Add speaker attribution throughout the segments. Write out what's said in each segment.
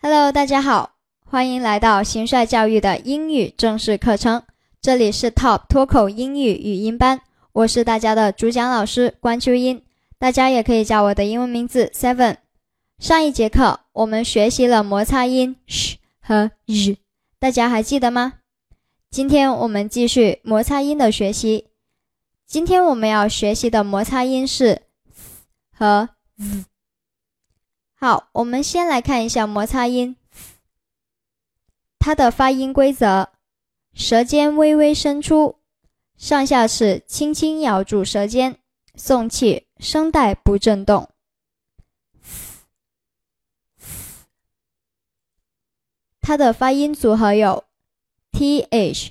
Speaker 1: Hello，大家好，欢迎来到新帅教育的英语正式课程。这里是 Top 脱口英语语音班，我是大家的主讲老师关秋英，大家也可以叫我的英文名字 Seven。上一节课我们学习了摩擦音 sh 和 r，大家还记得吗？今天我们继续摩擦音的学习。今天我们要学习的摩擦音是 s 和 z。好，我们先来看一下摩擦音，它的发音规则：舌尖微微伸出，上下齿轻轻咬住舌尖，送气，声带不震动。它的发音组合有 th。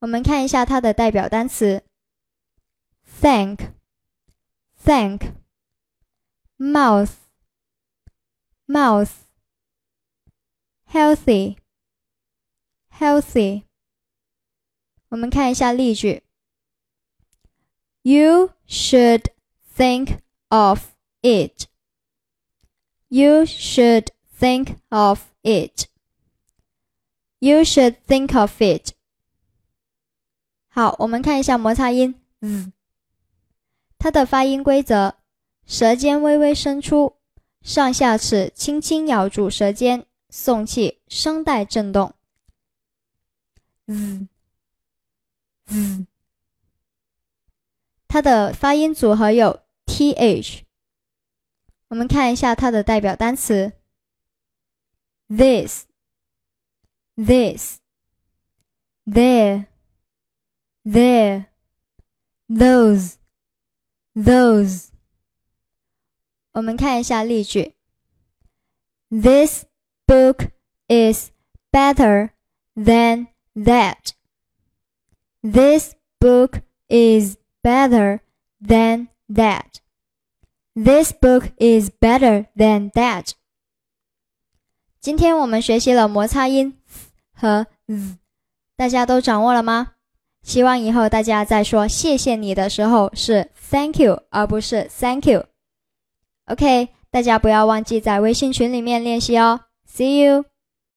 Speaker 1: 我们看一下它的代表单词：thank，thank。mouth mouth healthy healthy 我们看一下例句 You should think of it. You should think of it. You should think of it. 好，我们看一下摩擦音 z，它的发音规则。 舌尖微微伸出，上下齿轻轻咬住舌尖，送气，声带震动。z z，它的发音组合有 th。我们看一下它的代表单词：this this there there those those。我们看一下例句。This book is better than that. This book is better than that. This book is better than that. 今天我们学习了摩擦音和 z，大家都掌握了吗？希望以后大家在说谢谢你的时候是 thank you 而不是 thank you。OK，大家不要忘记在微信群里面练习哦。See you。